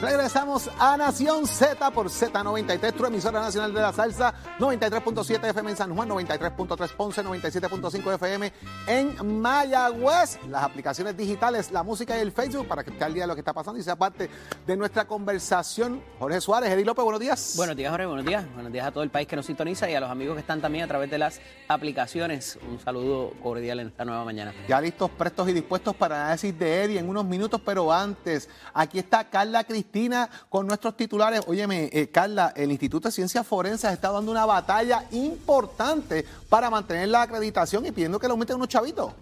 Regresamos a Nación Z por Z93, tu emisora nacional de la salsa, 93.7 FM en San Juan, 93.3 Ponce, 97.5 FM en Mayagüez. Las aplicaciones digitales, la música y el Facebook para que esté al día de lo que está pasando y sea parte de nuestra conversación. Jorge Suárez, Eddie López, buenos días. Buenos días, Jorge. Buenos días. Buenos días a todo el país que nos sintoniza y a los amigos que están también a través de las aplicaciones. Un saludo cordial en esta nueva mañana. Ya listos, prestos y dispuestos para análisis de Eddie en unos minutos, pero antes, aquí está Carla Cristina con nuestros titulares. Óyeme, eh, Carla, el Instituto de Ciencias Forenses está dando una batalla importante para mantener la acreditación y pidiendo que le aumenten unos chavitos.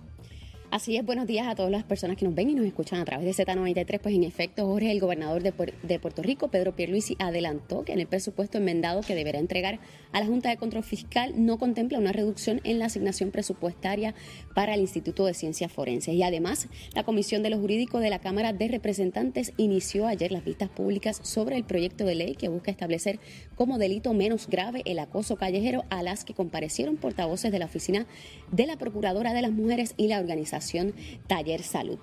Así es, buenos días a todas las personas que nos ven y nos escuchan a través de Z93. Pues en efecto, Jorge, el gobernador de, Puer- de Puerto Rico, Pedro Pierluisi, adelantó que en el presupuesto enmendado que deberá entregar a la Junta de Control Fiscal no contempla una reducción en la asignación presupuestaria para el Instituto de Ciencias Forenses. Y además, la Comisión de lo Jurídico de la Cámara de Representantes inició ayer las vistas públicas sobre el proyecto de ley que busca establecer como delito menos grave el acoso callejero a las que comparecieron portavoces de la Oficina de la Procuradora de las Mujeres y la organización Taller Salud.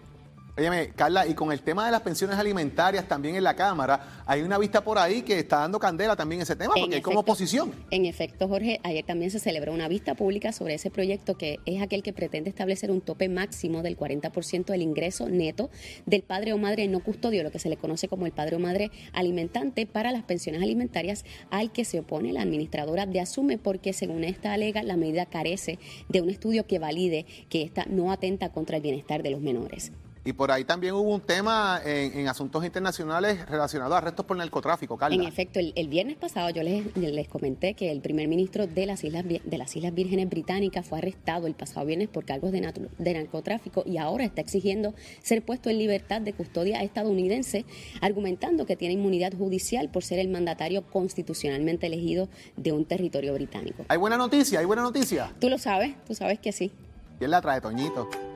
Óyeme, Carla, y con el tema de las pensiones alimentarias también en la Cámara, hay una vista por ahí que está dando candela también ese tema, En porque hay como oposición. En efecto, Jorge, ayer también se celebró una vista pública sobre ese proyecto que es aquel que pretende establecer un tope máximo del 40% del ingreso neto del padre o madre no custodio, lo que se le conoce como el padre o madre alimentante para las pensiones alimentarias al que se opone la administradora de Asume porque según esta alega la medida carece de un estudio que valide que esta no atenta contra el bienestar de los menores. Y por ahí también hubo un tema en, en asuntos internacionales relacionados a arrestos por narcotráfico, Carla. En efecto, el, el viernes pasado yo les, les comenté que el primer ministro de las, Islas, de las Islas Vírgenes Británicas fue arrestado el pasado viernes por cargos de narcotráfico y ahora está exigiendo ser puesto en libertad de custodia estadounidense, argumentando que tiene inmunidad judicial por ser el mandatario constitucionalmente elegido de un territorio británico. Hay buena noticia, hay buena noticia. Tú lo sabes, tú sabes que sí. ¿Quién la trae, Toñito?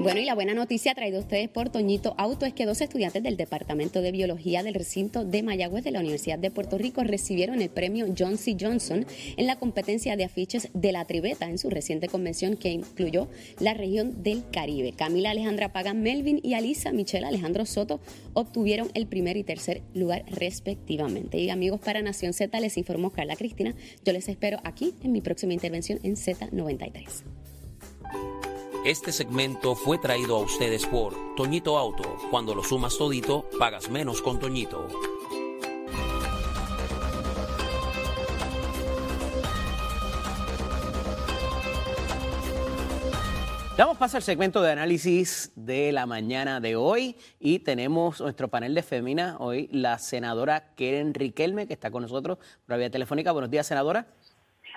Bueno, y la buena noticia traída a ustedes por Toñito Auto es que dos estudiantes del Departamento de Biología del recinto de Mayagüez de la Universidad de Puerto Rico recibieron el premio John C. Johnson en la competencia de afiches de la Tribeta en su reciente convención que incluyó la región del Caribe. Camila Alejandra Pagan Melvin y Alisa Michelle Alejandro Soto obtuvieron el primer y tercer lugar respectivamente. Y amigos para Nación Z les informó Carla Cristina. Yo les espero aquí en mi próxima intervención en Z93. Este segmento fue traído a ustedes por Toñito Auto. Cuando lo sumas todito, pagas menos con Toñito. Damos paso al segmento de análisis de la mañana de hoy y tenemos nuestro panel de fémina hoy, la senadora Keren Riquelme, que está con nosotros por la vía telefónica. Buenos días, senadora.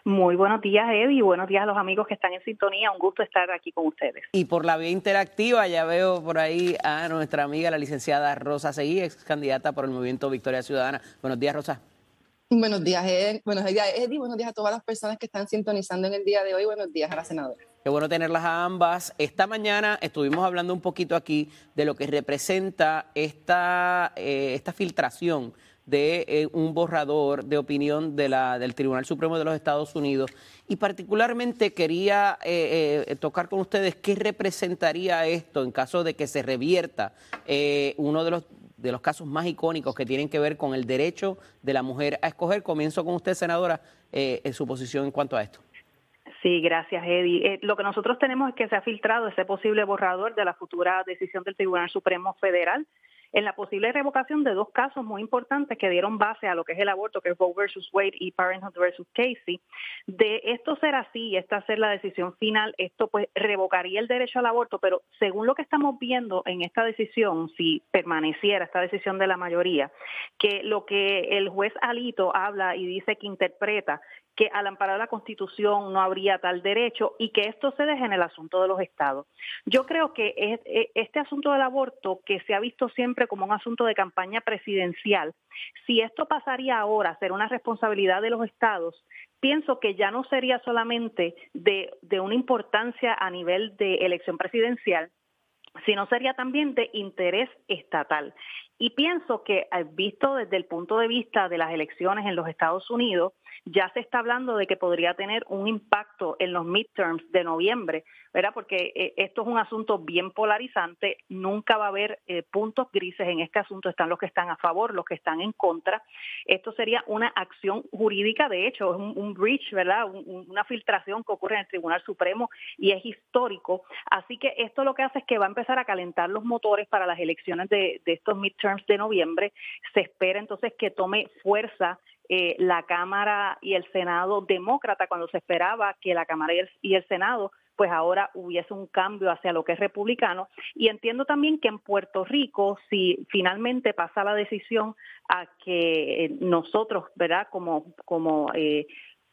Muy buenos días, Eddie, y buenos días a los amigos que están en sintonía. Un gusto estar aquí con ustedes. Y por la vía interactiva ya veo por ahí a nuestra amiga, la licenciada Rosa Seguí, ex candidata por el Movimiento Victoria Ciudadana. Buenos días, Rosa. Buenos días, Ed. Buenos días, Eddie. Buenos días a todas las personas que están sintonizando en el día de hoy. Buenos días a la senadora. Qué bueno tenerlas a ambas. Esta mañana estuvimos hablando un poquito aquí de lo que representa esta, eh, esta filtración de eh, un borrador de opinión de la, del Tribunal Supremo de los Estados Unidos y particularmente quería eh, eh, tocar con ustedes qué representaría esto en caso de que se revierta eh, uno de los de los casos más icónicos que tienen que ver con el derecho de la mujer a escoger. Comienzo con usted, senadora, en su posición en cuanto a esto. Sí, gracias, Eddie. Eh, lo que nosotros tenemos es que se ha filtrado ese posible borrador de la futura decisión del Tribunal Supremo Federal en la posible revocación de dos casos muy importantes que dieron base a lo que es el aborto, que es Roe versus Wade y Parenthood versus Casey. De esto ser así, esta ser la decisión final, esto pues revocaría el derecho al aborto, pero según lo que estamos viendo en esta decisión, si permaneciera esta decisión de la mayoría, que lo que el juez Alito habla y dice que interpreta que al amparar la Constitución no habría tal derecho y que esto se deje en el asunto de los estados. Yo creo que es, este asunto del aborto, que se ha visto siempre como un asunto de campaña presidencial, si esto pasaría ahora a ser una responsabilidad de los estados, pienso que ya no sería solamente de, de una importancia a nivel de elección presidencial, sino sería también de interés estatal. Y pienso que, eh, visto desde el punto de vista de las elecciones en los Estados Unidos, ya se está hablando de que podría tener un impacto en los midterms de noviembre, ¿verdad? Porque eh, esto es un asunto bien polarizante, nunca va a haber eh, puntos grises en este asunto, están los que están a favor, los que están en contra. Esto sería una acción jurídica, de hecho, es un, breach, ¿verdad? una filtración que ocurre en el Tribunal Supremo y es histórico. Así que esto lo que hace es que va a empezar a calentar los motores para las elecciones de, de estos midterms de noviembre. Se espera entonces que tome fuerza eh, la Cámara y el Senado demócrata cuando se esperaba que la Cámara y el, Senado pues ahora hubiese un cambio hacia lo que es republicano. Y entiendo también que en Puerto Rico, si finalmente pasa la decisión a que nosotros, ¿verdad? Como, como, eh,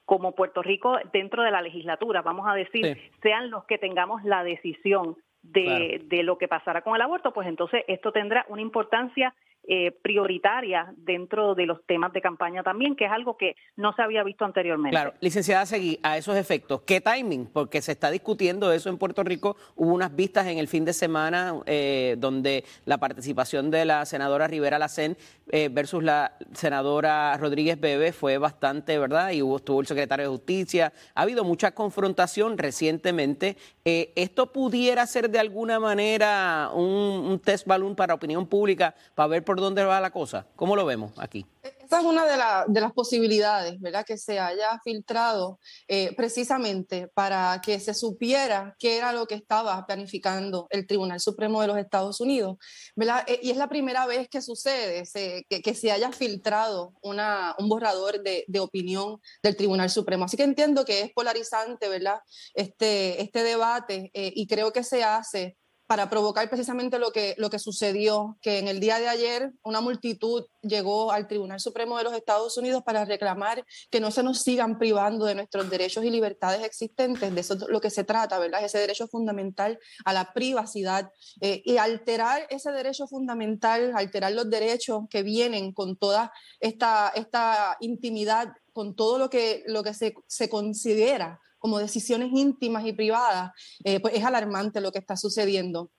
como Puerto Rico dentro de la legislatura, vamos a decir, sean los que tengamos la decisión de, de lo que pasará con el aborto, pues entonces esto tendrá una importancia eh, prioritaria dentro de los temas de campaña también, que es algo que no se había visto anteriormente. Claro, licenciada Seguí, a esos efectos, ¿qué timing? Porque se está discutiendo eso en Puerto Rico. Hubo unas vistas en el fin de semana eh, donde la participación de la senadora Rivera Lacén eh, versus la senadora Rodríguez Bebe fue bastante, ¿verdad? Y hubo, estuvo el secretario de Justicia. Ha habido mucha confrontación recientemente. ¿Esto pudiera ser de alguna manera un, un test balloon para opinión pública para ver por dónde va la cosa. ¿Cómo lo vemos aquí? Esa es una de, las posibilidades, ¿verdad? Que se haya filtrado eh, precisamente para que se supiera qué era lo que estaba planificando el Tribunal Supremo de los Estados Unidos, ¿verdad? Eh, y es la primera vez que sucede que, se haya filtrado un borrador de, opinión del Tribunal Supremo. Así que entiendo que es polarizante, ¿verdad? Este, este debate eh, y creo que se hace para provocar precisamente lo que, lo que sucedió, que en el día de ayer una multitud llegó al Tribunal Supremo de los Estados Unidos para reclamar que no se nos sigan privando de nuestros derechos y libertades existentes, de eso es lo que se trata, ¿verdad? Ese derecho fundamental a la privacidad eh, y alterar ese derecho fundamental, alterar los derechos que vienen con toda esta, esta intimidad, con todo lo que, lo que se, se considera como decisiones íntimas y privadas, eh, pues es alarmante lo que está sucediendo.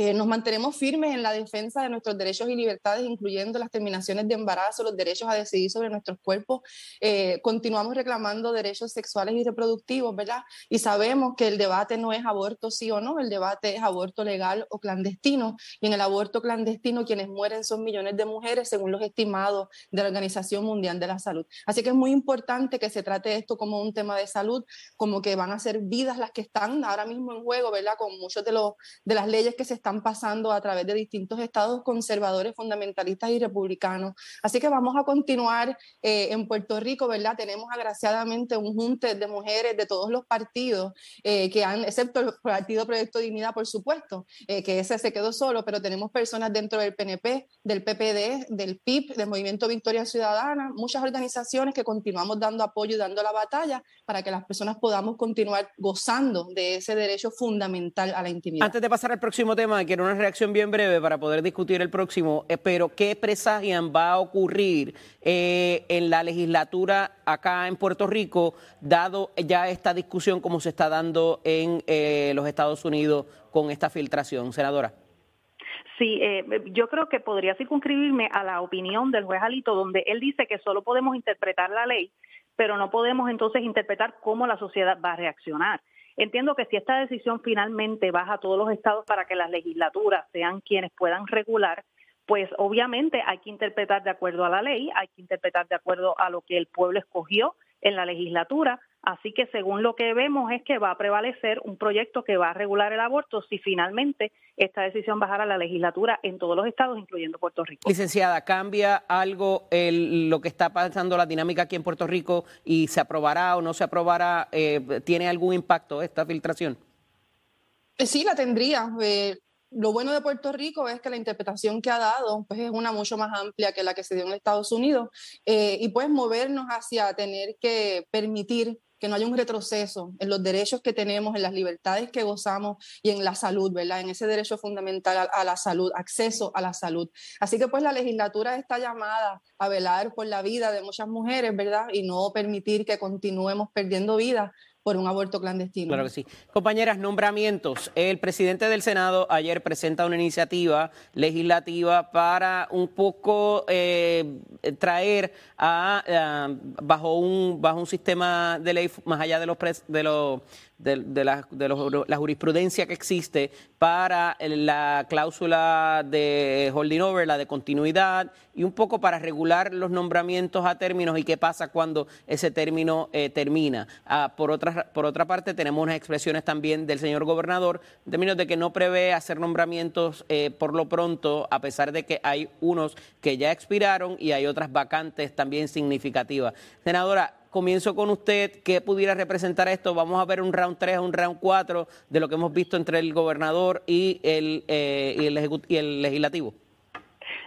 Eh, nos mantenemos firmes en la defensa de nuestros derechos y libertades, incluyendo las terminaciones de embarazo, los derechos a decidir sobre nuestros cuerpos. Eh, continuamos reclamando derechos sexuales y reproductivos, ¿verdad? Y sabemos que el debate no es aborto sí o no, el debate es aborto legal o clandestino. Y en el aborto clandestino quienes mueren son millones de mujeres, según los estimados de la Organización Mundial de la Salud. Así que es muy importante que se trate esto como un tema de salud, como que van a ser vidas las que están ahora mismo en juego, ¿verdad? Con muchos de, los, de las leyes que se están están pasando a través de distintos estados conservadores, fundamentalistas y republicanos. Así que vamos a continuar eh, en Puerto Rico, ¿verdad? Tenemos agraciadamente un junte de mujeres de todos los partidos eh, que han, excepto el Partido Proyecto Dignidad, por supuesto, eh, que ese se quedó solo, pero tenemos personas dentro del PNP, del PPD, del PIB, del Movimiento Victoria Ciudadana, muchas organizaciones que continuamos dando apoyo y dando la batalla para que las personas podamos continuar gozando de ese derecho fundamental a la intimidad. Antes de pasar al próximo tema, quiero una reacción bien breve para poder discutir el próximo, eh, pero ¿qué presagian va a ocurrir eh, en la legislatura acá en Puerto Rico, dado ya esta discusión como se está dando en eh, los Estados Unidos con esta filtración? Senadora. Sí, yo creo que podría circunscribirme a la opinión del juez Alito, donde él dice que solo podemos interpretar la ley, pero no podemos entonces interpretar cómo la sociedad va a reaccionar. Entiendo que si esta decisión finalmente baja a todos los estados para que las legislaturas sean quienes puedan regular, pues obviamente hay que interpretar de acuerdo a la ley, hay que interpretar de acuerdo a lo que el pueblo escogió en la legislatura. Así que según lo que vemos es que va a prevalecer un proyecto que va a regular el aborto si finalmente esta decisión bajara a la legislatura en todos los estados, incluyendo Puerto Rico. Licenciada, ¿cambia algo el, lo que está pasando la dinámica aquí en Puerto Rico y se aprobará o no se aprobará? Eh, ¿Tiene algún impacto esta filtración? Eh, sí, la tendría. Eh, lo bueno de Puerto Rico es que la interpretación que ha dado pues, es una mucho más amplia que la que se dio en Estados Unidos y puedes movernos hacia tener que permitir que no haya un retroceso en los derechos que tenemos, en las libertades que gozamos y en la salud, ¿verdad? En ese derecho fundamental a, la salud, acceso a la salud. Así que pues la legislatura está llamada a velar por la vida de muchas mujeres, ¿verdad? Y no permitir que continuemos perdiendo vidas por un aborto clandestino. Claro que sí. Compañeras, nombramientos. El presidente del Senado ayer presenta una iniciativa legislativa para un poco eh, traer a, bajo un bajo un sistema de ley más allá de los de los de, la, de la, jurisprudencia que existe para la cláusula de holding over, la de continuidad, y un poco para regular los nombramientos a términos y qué pasa cuando ese término eh, termina. Ah, por, otra, por otra parte, tenemos unas expresiones también del señor gobernador en términos de que no prevé hacer nombramientos eh, por lo pronto, a pesar de que hay unos que ya expiraron y hay otras vacantes también significativas. Senadora, comienzo con usted. ¿Qué pudiera representar esto? Vamos a ver un round 3, un round 4 de lo que hemos visto entre el gobernador y el, eh, y el, y el legislativo.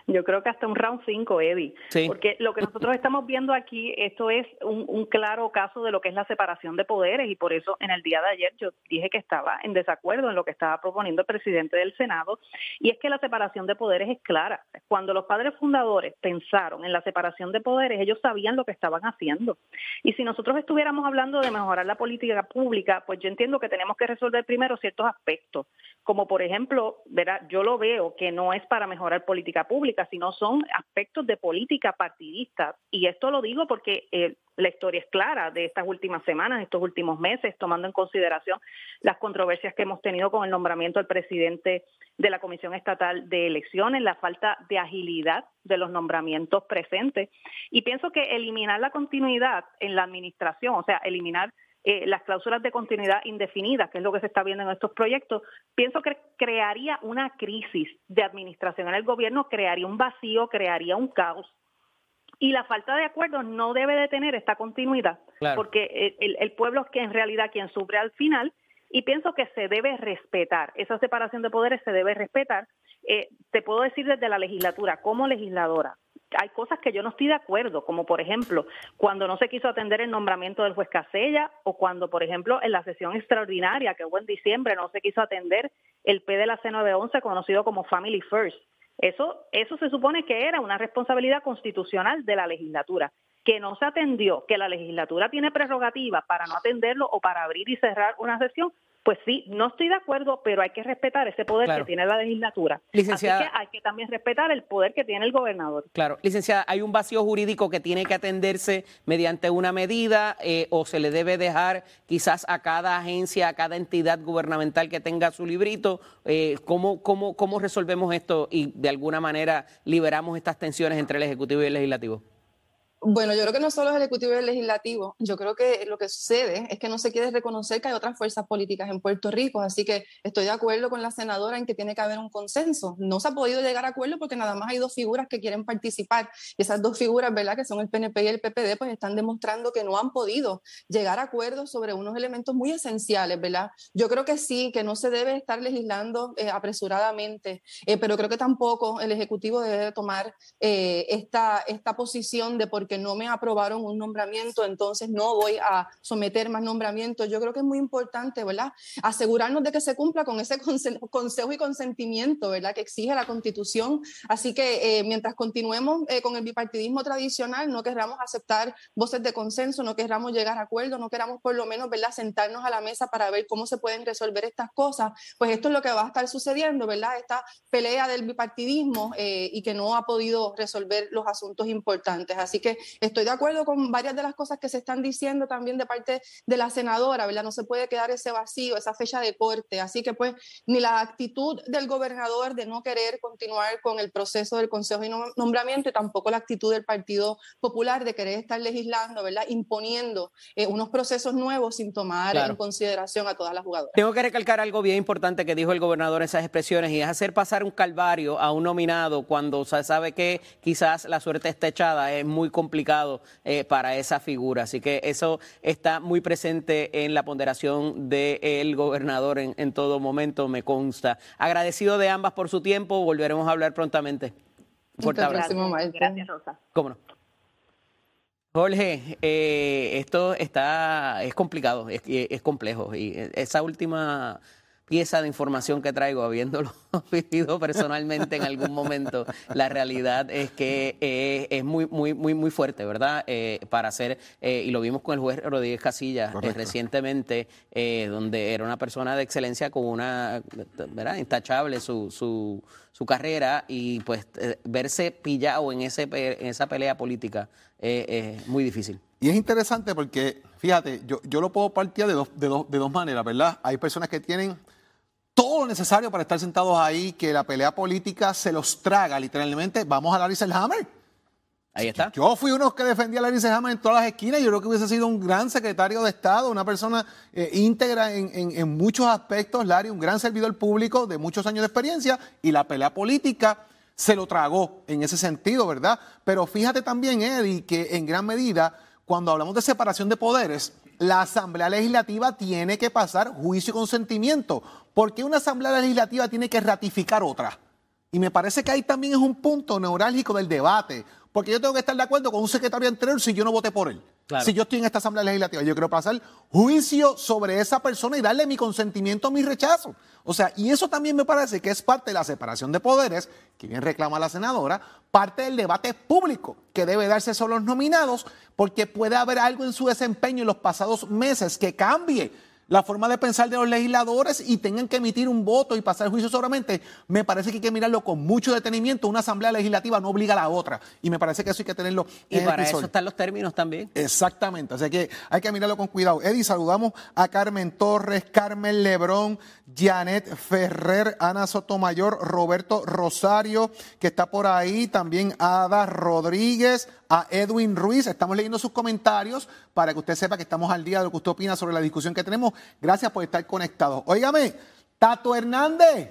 Yo creo que hasta un round 5, Eddie. Porque lo que nosotros estamos viendo aquí, esto es un, claro caso de lo que es la separación de poderes y por eso en el día de ayer yo dije que estaba en desacuerdo en lo que estaba proponiendo el presidente del Senado y es que la separación de poderes es clara. Cuando los padres fundadores pensaron en la separación de poderes, ellos sabían lo que estaban haciendo. Y si nosotros estuviéramos hablando de mejorar la política pública, pues yo entiendo que tenemos que resolver primero ciertos aspectos, como por ejemplo, verá, yo lo veo que no es para mejorar política pública, sino son aspectos de política partidista. Y esto lo digo porque eh, la historia es clara de estas últimas semanas, estos últimos meses, tomando en consideración las controversias que hemos tenido con el nombramiento del presidente de la Comisión Estatal de Elecciones, la falta de agilidad de los nombramientos presentes. Y pienso que eliminar la continuidad en la administración, o sea, eliminar eh, las cláusulas de continuidad indefinidas, que es lo que se está viendo en estos proyectos, pienso que crearía una crisis de administración en el gobierno, crearía un vacío, crearía un caos. Y la falta de acuerdos no debe de tener esta continuidad, porque el, pueblo es que en realidad quien sufre al final y pienso que se debe respetar, esa separación de poderes se debe respetar. Eh, te puedo decir desde la legislatura, como legisladora, hay cosas que yo no estoy de acuerdo, como por ejemplo, cuando no se quiso atender el nombramiento del juez Casella o cuando, por ejemplo, en la sesión extraordinaria que hubo en diciembre no se quiso atender el P de la C911 conocido como Family First. Eso, eso se supone que era una responsabilidad constitucional de la legislatura, que no se atendió, que la legislatura tiene prerrogativa para no atenderlo o para abrir y cerrar una sesión, pues sí, no estoy de acuerdo, pero hay que respetar ese poder que tiene la legislatura. Licenciada, Así que hay que también respetar el poder que tiene el gobernador. Claro, licenciada, hay un vacío jurídico que tiene que atenderse mediante una medida eh, o se le debe dejar quizás a cada agencia, a cada entidad gubernamental que tenga su librito. Eh, ¿cómo, cómo, ¿Cómo resolvemos esto y de alguna manera liberamos estas tensiones entre el Ejecutivo y el Legislativo? Bueno, yo creo que no solo el Ejecutivo y el Legislativo, yo creo que lo que sucede es que no se quiere reconocer que hay otras fuerzas políticas en Puerto Rico, así que estoy de acuerdo con la senadora en que tiene que haber un consenso. No se ha podido llegar a acuerdo porque nada más hay dos figuras que quieren participar y esas dos figuras, ¿verdad? Que son el PNP y el PPD, pues están demostrando que no han podido llegar a acuerdos sobre unos elementos muy esenciales, ¿verdad? Yo creo que sí, que no se debe estar legislando eh, apresuradamente, eh, pero creo que tampoco el Ejecutivo debe tomar eh, esta, esta posición de por que no me aprobaron un nombramiento, entonces no voy a someter más nombramientos. Yo creo que es muy importante, ¿verdad? Asegurarnos de que se cumpla con ese consejo y consentimiento, ¿verdad? Que exige la Constitución. Así que eh, mientras continuemos eh, con el bipartidismo tradicional, no querramos aceptar voces de consenso, no querramos llegar a acuerdos, no queramos por lo menos, ¿verdad? Sentarnos a la mesa para ver cómo se pueden resolver estas cosas. Pues esto es lo que va a estar sucediendo, ¿verdad? Esta pelea del bipartidismo eh, y que no ha podido resolver los asuntos importantes. Así que Estoy de acuerdo con varias de las cosas que se están diciendo también de parte de la senadora, ¿verdad? No se puede quedar ese vacío, esa fecha de corte. Así que pues ni la actitud del gobernador de no querer continuar con el proceso del Consejo de Nombramiento y tampoco la actitud del Partido Popular de querer estar legislando, ¿verdad? Imponiendo eh, unos procesos nuevos sin tomar en consideración a todas las jugadoras. Tengo que recalcar algo bien importante que dijo el gobernador en esas expresiones y es hacer pasar un calvario a un nominado cuando se sabe que quizás la suerte está echada es muy complicado complicado eh, para esa figura. Así que eso está muy presente en la ponderación del gobernador en, todo momento, me consta. Agradecido de ambas por su tiempo, volveremos a hablar prontamente. Un fuerte abrazo. Gracias, Rosa. ¿Cómo no? Jorge, eh, esto está, es complicado, es, es complejo y esa última pieza de información que traigo, habiéndolo vivido personalmente en algún momento, la realidad es que eh, es muy, muy, muy, muy fuerte, ¿verdad? Eh, para hacer, eh, y lo vimos con el juez Rodríguez Casillas recientemente, donde era una persona de excelencia con una, ¿verdad? Intachable su, su, su carrera y pues verse pillado en, ese, en esa pelea política es muy difícil. Y es interesante porque, fíjate, yo, yo lo puedo partir de dos, de, dos, de dos maneras, ¿verdad? Hay personas que tienen todo lo necesario para estar sentados ahí, que la pelea política se los traga literalmente. Vamos a Larry Selhammer. Ahí está. Yo fui uno que defendía a Larry Selhammer en todas las esquinas. Yo creo que hubiese sido un gran secretario de Estado, una persona eh, íntegra en, en, muchos aspectos. Larry, un gran servidor público de muchos años de experiencia. Y la pelea política se lo tragó en ese sentido, ¿verdad? Pero fíjate también, Eddie, que en gran medida, cuando hablamos de separación de poderes, la Asamblea Legislativa tiene que pasar juicio y consentimiento. porque una Asamblea Legislativa tiene que ratificar otra? Y me parece que ahí también es un punto neurálgico del debate. Porque yo tengo que estar de acuerdo con un secretario anterior si yo no voté por él. Si yo estoy en esta Asamblea Legislativa, yo quiero pasar juicio sobre esa persona y darle mi consentimiento mi rechazo. O sea, y eso también me parece que es parte de la separación de poderes, que bien reclama la senadora, parte del debate público que debe darse sobre los nominados, porque puede haber algo en su desempeño en los pasados meses que cambie la forma de pensar de los legisladores y tengan que emitir un voto y pasar juicio solamente, me parece que hay que mirarlo con mucho detenimiento. Una asamblea legislativa no obliga a la otra y me parece que eso hay que tenerlo y para eso están los términos también. Exactamente, así que hay que mirarlo con cuidado. Eddie, saludamos a Carmen Torres, Carmen Lebrón, Janet Ferrer, Ana Sotomayor, Roberto Rosario, que está por ahí, también Ada Rodríguez, a Edwin Ruiz. Estamos leyendo sus comentarios para que usted sepa que estamos al día de lo que usted opina sobre la discusión que tenemos. Gracias por estar conectado. Óigame, Tato Hernández,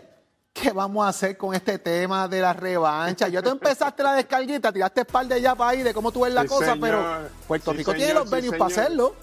¿qué vamos a hacer con este tema de la revancha? Ya tú empezaste la descarguita, tiraste espalda ya para ahí de cómo tú ves la cosa, pero Puerto Rico tiene los venues para hacerlo.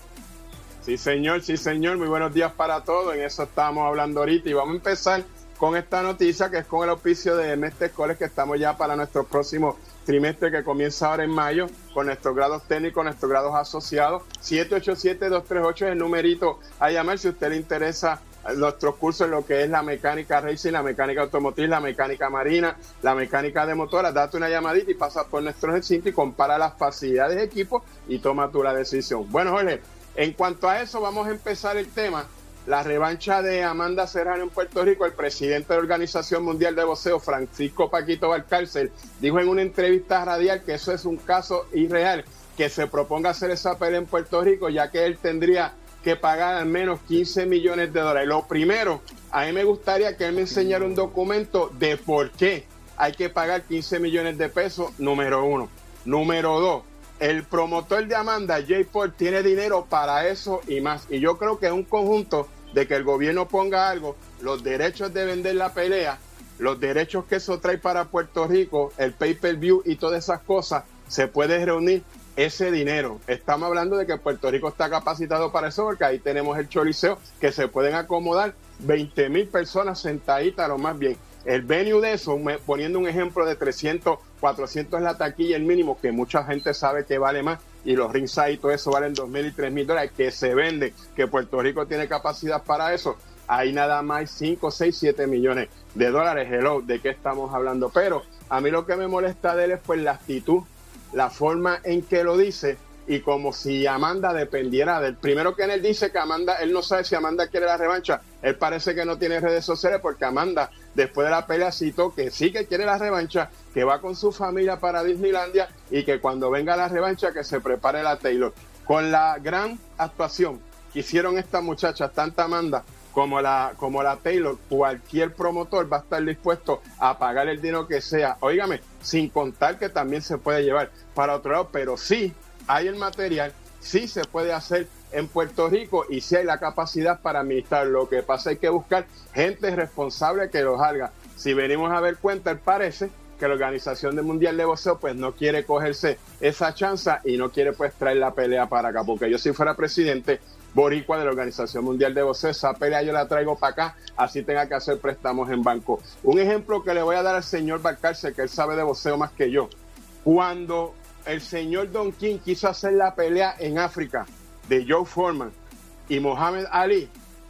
Sí, señor, sí, señor. Muy buenos días para todos. En eso estábamos hablando ahorita y vamos a empezar con esta noticia que es con el auspicio de Mestre Coles que estamos ya para nuestro próximo trimestre que comienza ahora en mayo con nuestros grados técnicos, nuestros grados asociados. 787-238 es el numerito a llamar si usted le interesa nuestros cursos en lo que es la mecánica racing, la mecánica automotriz, la mecánica marina, la mecánica de motoras. Date una llamadita y pasa por nuestro recinto y compara las facilidades de equipo y toma tú la decisión. Bueno, Jorge, en cuanto a eso, vamos a empezar el tema la revancha de Amanda Serrano en Puerto Rico, el presidente de la Organización Mundial de Boxeo, Francisco Paquito Valcárcel, dijo en una entrevista radial que eso es un caso irreal, que se proponga hacer esa pelea en Puerto Rico, ya que él tendría que pagar al menos 15 millones de dólares. Lo primero, a mí me gustaría que él me enseñara un documento de por qué hay que pagar 15 millones de pesos, número uno. Número dos, el promotor de Amanda, Jay Paul, tiene dinero para eso y más. Y yo creo que es un conjunto de que el gobierno ponga algo, los derechos de vender la pelea, los derechos que eso trae para Puerto Rico, el pay-per-view y todas esas cosas, se puede reunir ese dinero. Estamos hablando de que Puerto Rico está capacitado para eso, porque ahí tenemos el choliseo, que se pueden acomodar 20 mil personas sentaditas, lo más bien. El venue de eso, poniendo un ejemplo de 300, 400 en la taquilla, el mínimo, que mucha gente sabe que vale más, y los ringside y todo eso valen 2 mil y 3 mil dólares, que se vende, que Puerto Rico tiene capacidad para eso. Hay nada más 5, 6, 7 millones de dólares. Hello, ¿de qué estamos hablando? Pero a mí lo que me molesta de él es pues la actitud, la forma en que lo dice y como si Amanda dependiera del primero que él dice que Amanda, él no sabe si Amanda quiere la revancha, él parece que no tiene redes sociales porque Amanda después de la pelea citó que sí que quiere la revancha, que va con su familia para Disneylandia y que cuando venga la revancha que se prepare la Taylor. Con la gran actuación que hicieron estas muchachas, tanta Amanda como la, como la Taylor, cualquier promotor va a estar dispuesto a pagar el dinero que sea. Óigame, sin contar que también se puede llevar para otro lado, pero sí hay el material, sí se puede hacer en Puerto Rico y sí hay la capacidad para administrar. Lo que pasa hay que buscar gente responsable que los haga. Si venimos a ver cuenta, parece que la Organización del Mundial de Boxeo pues no quiere cogerse esa chance y no quiere pues traer la pelea para acá, porque yo si fuera presidente boricua de la Organización Mundial de Boxeo, esa pelea yo la traigo para acá, así tenga que hacer préstamos en banco. Un ejemplo que le voy a dar al señor Balcarce, que él sabe de boxeo más que yo. Cuando el señor Don King quiso hacer la pelea en África de Joe Foreman y Mohamed Ali,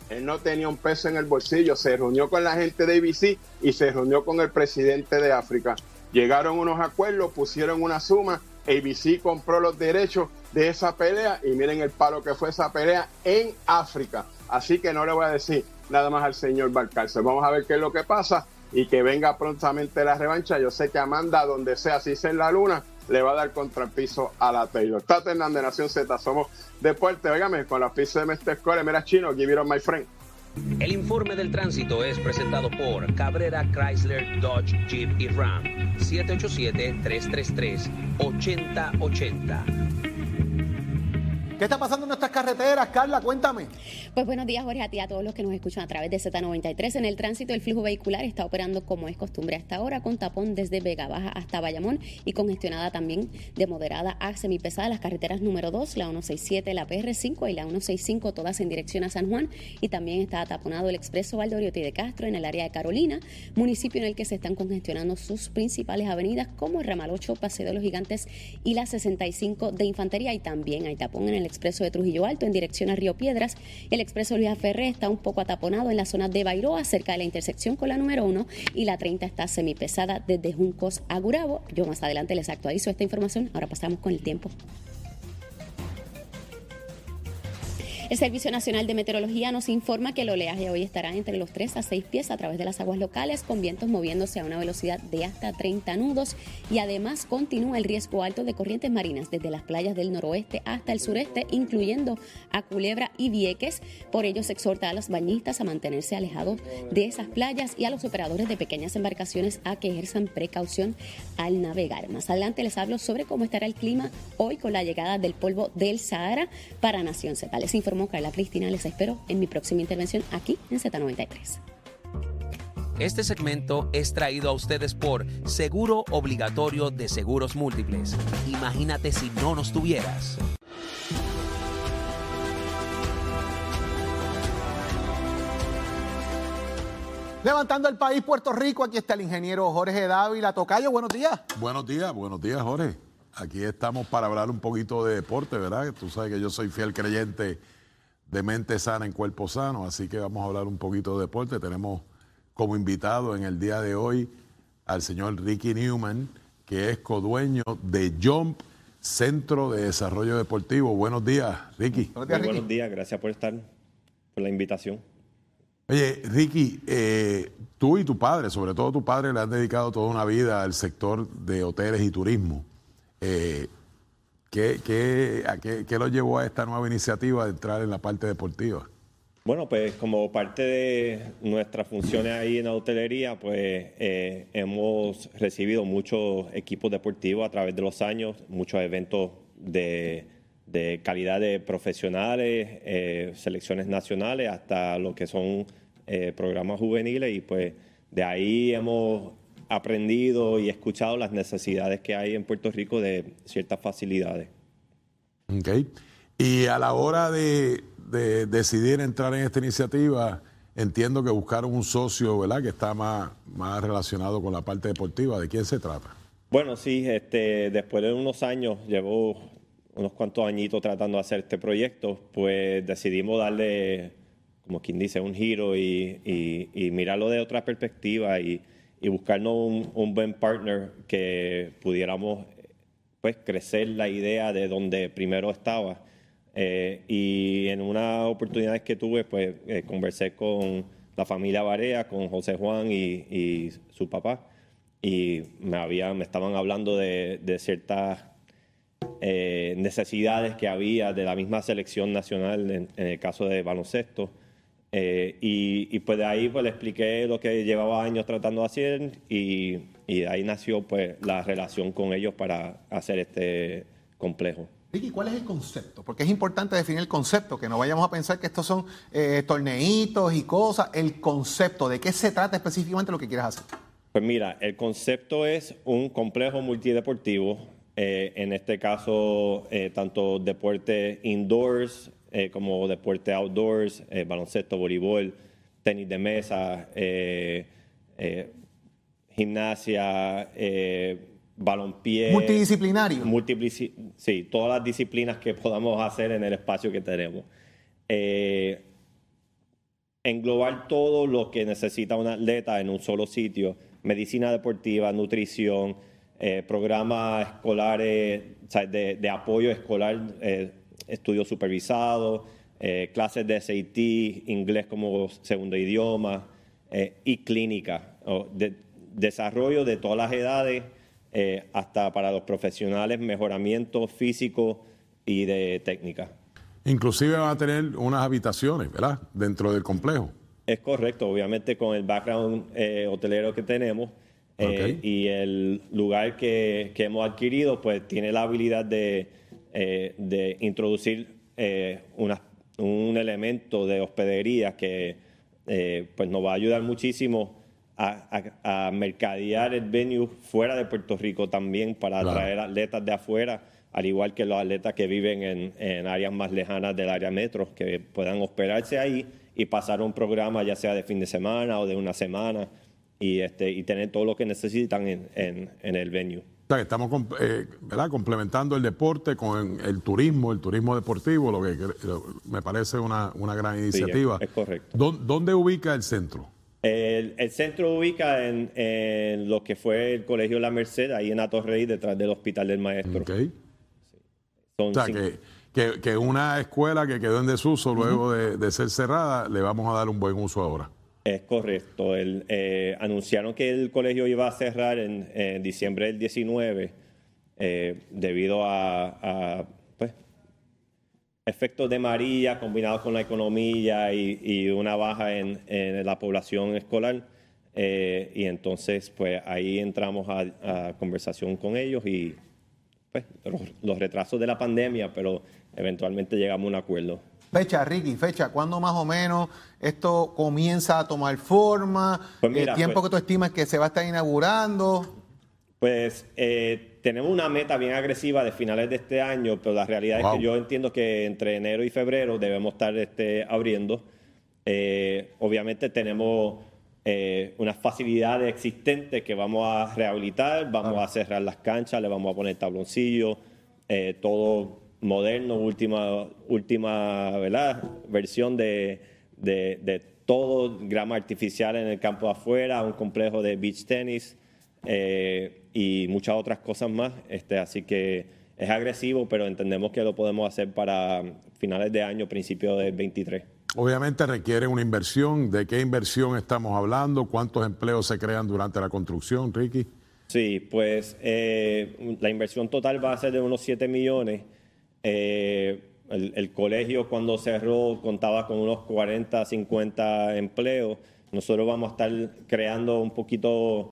Él no tenía un peso en el bolsillo. Se reunió con la gente de ABC y se reunió con el presidente de África. Llegaron unos acuerdos, pusieron una suma. ABC compró los derechos de esa pelea y miren el palo que fue esa pelea en África. Así que no le voy a decir nada más al señor Balcarce. Vamos a ver qué es lo que pasa y que venga prontamente la revancha. Yo sé que Amanda, donde sea, si sea en la luna, le va a dar contrapiso a la Taylor. Tata Hernández, Nación Z, somos deporte. Óigame, con la pista de Mestre Core, mira chino, give it on my friend. El informe del tránsito es presentado por Cabrera Chrysler Dodge Jeep y Ram 787-333-8080. ¿Qué está pasando en nuestras carreteras, Carla? Cuéntame. Pues buenos días, Jorge, a ti a todos los que nos escuchan a través de Z93. En el tránsito, el flujo vehicular está operando como es costumbre hasta ahora, con tapón desde Vega Baja hasta Bayamón y congestionada también de moderada a semipesada las carreteras número 2, la 167, la PR5 y la 165, todas en dirección a San Juan. Y también está taponado el expreso Valdoriotti de Castro en el área de Carolina, municipio en el que se están congestionando sus principales avenidas como el Ramal 8, Paseo de los Gigantes y la 65 de Infantería. Y también hay tapón en el expreso de Trujillo Alto en dirección a Río Piedras. El expreso Luis Ferré está un poco ataponado en la zona de Bairoa, cerca de la intersección con la número 1, y la 30 está semipesada desde Juncos a Gurabo. Yo más adelante les actualizo esta información. Ahora pasamos con el tiempo. El Servicio Nacional de Meteorología nos informa que el oleaje hoy estará entre los 3 a 6 pies a través de las aguas locales, con vientos moviéndose a una velocidad de hasta 30 nudos y además continúa el riesgo alto de corrientes marinas desde las playas del noroeste hasta el sureste, incluyendo a Culebra y Vieques. Por ello se exhorta a los bañistas a mantenerse alejados de esas playas y a los operadores de pequeñas embarcaciones a que ejerzan precaución al navegar. Más adelante les hablo sobre cómo estará el clima hoy con la llegada del polvo del Sahara para Nación Z. Les informo Carla Cristina. Les espero en mi próxima intervención aquí en Z93. Este segmento es traído a ustedes por Seguro Obligatorio de Seguros Múltiples. Imagínate si no nos tuvieras. Levantando el país, Puerto Rico, aquí está el ingeniero Jorge Dávila. Tocayo, buenos días. Buenos días, buenos días, Jorge. Aquí estamos para hablar un poquito de deporte, ¿verdad? Tú sabes que yo soy fiel creyente de mente sana en cuerpo sano, así que vamos a hablar un poquito de deporte. Tenemos como invitado en el día de hoy al señor Ricky Newman, que es codueño de Jump Centro de Desarrollo Deportivo. Buenos días, Ricky. Buenos días, Ricky. buenos días, gracias por estar, por la invitación. Oye, Ricky, eh, tú y tu padre, sobre todo tu padre, le han dedicado toda una vida al sector de hoteles y turismo. Eh, ¿Qué, qué, qué lo llevó a esta nueva iniciativa de entrar en la parte deportiva? Bueno, pues como parte de nuestras funciones ahí en la hotelería, pues eh, hemos recibido muchos equipos deportivos a través de los años, muchos eventos de, de calidad de profesionales, eh, selecciones nacionales, hasta lo que son eh, programas juveniles y pues de ahí hemos aprendido y escuchado las necesidades que hay en Puerto Rico de ciertas facilidades. Ok. Y a la hora de, decidir entrar en esta iniciativa, entiendo que buscaron un socio, ¿verdad?, que está más, más relacionado con la parte deportiva. ¿De quién se trata? Bueno, sí, este, después de unos años, llevo unos cuantos añitos tratando de hacer este proyecto, pues decidimos darle, como quien dice, un giro y, y mirarlo de otra perspectiva y y buscarnos un, buen partner que pudiéramos pues crecer la idea de donde primero estaba. Eh, y en una oportunidad que tuve, pues eh, conversé con la familia Barea, con José Juan y, su papá, y me, había, me estaban hablando de, ciertas eh, necesidades que había de la misma selección nacional en el caso de baloncesto. Eh, y, pues de ahí pues le expliqué lo que llevaba años tratando de hacer y, y, de ahí nació pues la relación con ellos para hacer este complejo. Ricky, ¿cuál es el concepto? Porque es importante definir el concepto, que no vayamos a pensar que estos son eh, torneitos y cosas. El concepto, ¿de qué se trata específicamente lo que quieres hacer? Pues mira, el concepto es un complejo multideportivo, eh, en este caso tanto deporte indoors, eh, como deporte outdoors, eh, baloncesto, voleibol, tenis de mesa, eh, gimnasia, balonpié. Multidisciplinario. sí, todas las disciplinas que podamos hacer en el espacio que tenemos. englobar todo lo que necesita un atleta en un solo sitio, medicina deportiva, nutrición, eh, programas escolares, o sea, de, de apoyo escolar, eh, estudios supervisados, eh, clases de SAT, inglés como segundo idioma eh, y clínica, o de- desarrollo de todas las edades, eh, hasta para los profesionales, mejoramiento físico y de técnica. Inclusive van a tener unas habitaciones, ¿verdad? Dentro del complejo. Es correcto, obviamente con el background eh, hotelero que tenemos eh, y el lugar que, que hemos adquirido, pues tiene la habilidad de, eh, de introducir eh, una- un elemento de hospedería que eh, pues nos va a ayudar muchísimo a, a- a mercadear el venue fuera de Puerto Rico también para Claro. atraer atletas de afuera, al igual que los atletas que viven en, en áreas más lejanas del área metro, que puedan hospedarse ahí y pasar un programa ya sea de fin de semana o de una semana y, este, y tener todo lo que necesitan en, en- en el venue. O sea, que estamos eh, ¿verdad? complementando el deporte con el turismo, el turismo deportivo, lo que lo- me parece una, una gran iniciativa. es correcto. ¿Dó- ¿Dónde ubica el centro? El, el centro ubica en, en lo que fue el Colegio La Merced, ahí en Atorrey, detrás del Hospital del Maestro. Ok. Son O sea, cinco- que, que, que una escuela que quedó en desuso luego de, de ser cerrada, le vamos a dar un buen uso ahora. Es correcto. Eh, anunciaron que el colegio iba a cerrar en, diciembre del 19 eh, debido a, a, pues, efectos de María combinados con la economía y, una baja en, la población escolar. Eh, y entonces, pues ahí entramos a, conversación con ellos y pues, los retrasos de la pandemia, pero eventualmente llegamos a un acuerdo. Fecha, Ricky, fecha, ¿cuándo más o menos esto comienza a tomar forma? Pues mira, el tiempo pues- que tú estimas que se va a estar inaugurando. Pues eh, tenemos una meta bien agresiva de finales de este año, pero la realidad es que yo entiendo que entre enero y febrero debemos estar este, abriendo. Eh, obviamente tenemos eh, unas facilidades existentes que vamos a rehabilitar, vamos a cerrar las canchas, le vamos a poner tabloncillos, todo moderno, última, última ¿verdad? versión de, de, de todo, grama artificial en el campo afuera, un complejo de beach tenis eh, y muchas otras cosas más. Este, así que es agresivo, pero entendemos que lo podemos hacer para finales de año, principio del 23. Obviamente requiere una inversión. ¿De qué inversión estamos hablando? ¿Cuántos empleos se crean durante la construcción, Ricky? Sí, pues eh, la inversión total va a ser de unos 7 millones. Eh, el, el colegio cuando cerró contaba con unos 40, 50 empleos. Nosotros vamos a estar creando un poquito